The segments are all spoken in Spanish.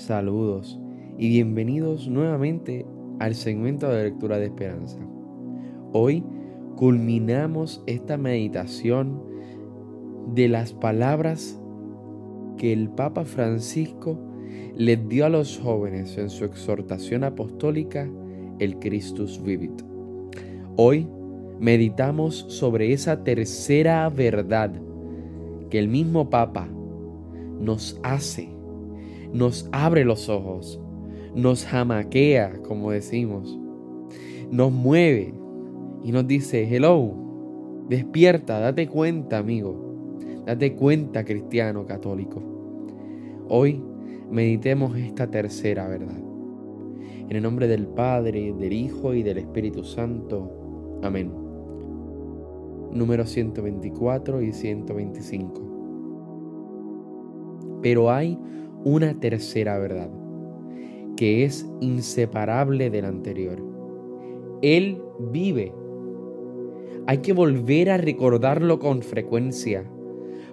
Saludos y bienvenidos nuevamente al segmento de lectura de esperanza. Hoy culminamos esta meditación de las palabras que el Papa Francisco les dio a los jóvenes en su exhortación apostólica el Christus Vivit. Hoy meditamos sobre esa tercera verdad que el mismo Papa nos hace nos abre los ojos, nos jamaquea, como decimos, nos mueve y nos dice, hello, despierta, date cuenta, amigo, date cuenta, cristiano católico. Hoy meditemos esta tercera verdad. En el nombre del Padre, del Hijo y del Espíritu Santo. Amén. Número 124 y 125. Pero hay una tercera verdad, que es inseparable del anterior. Él vive. Hay que volver a recordarlo con frecuencia,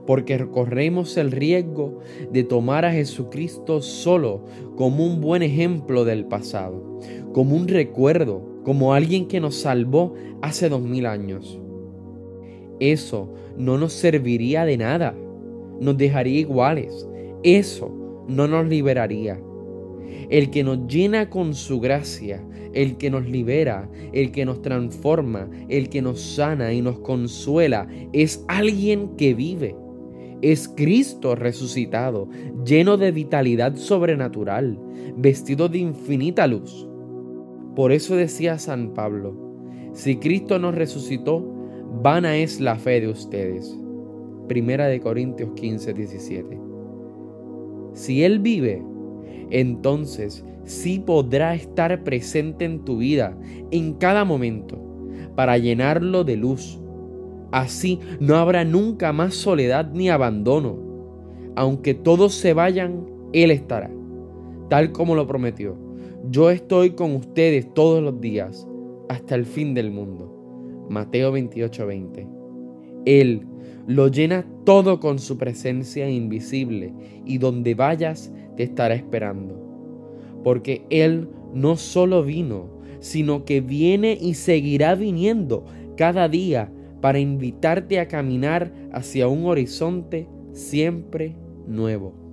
porque corremos el riesgo de tomar a Jesucristo solo como un buen ejemplo del pasado, como un recuerdo, como alguien que nos salvó hace dos mil años. Eso no nos serviría de nada, nos dejaría iguales. Eso no nos liberaría. El que nos llena con su gracia, el que nos libera, el que nos transforma, el que nos sana y nos consuela, es alguien que vive. Es Cristo resucitado, lleno de vitalidad sobrenatural, vestido de infinita luz. Por eso decía San Pablo, si Cristo nos resucitó, vana es la fe de ustedes. Primera de Corintios 15, 17. Si Él vive, entonces sí podrá estar presente en tu vida en cada momento para llenarlo de luz. Así no habrá nunca más soledad ni abandono. Aunque todos se vayan, Él estará, tal como lo prometió. Yo estoy con ustedes todos los días hasta el fin del mundo. Mateo 28:20. Él lo llena todo con su presencia invisible y donde vayas te estará esperando. Porque Él no solo vino, sino que viene y seguirá viniendo cada día para invitarte a caminar hacia un horizonte siempre nuevo.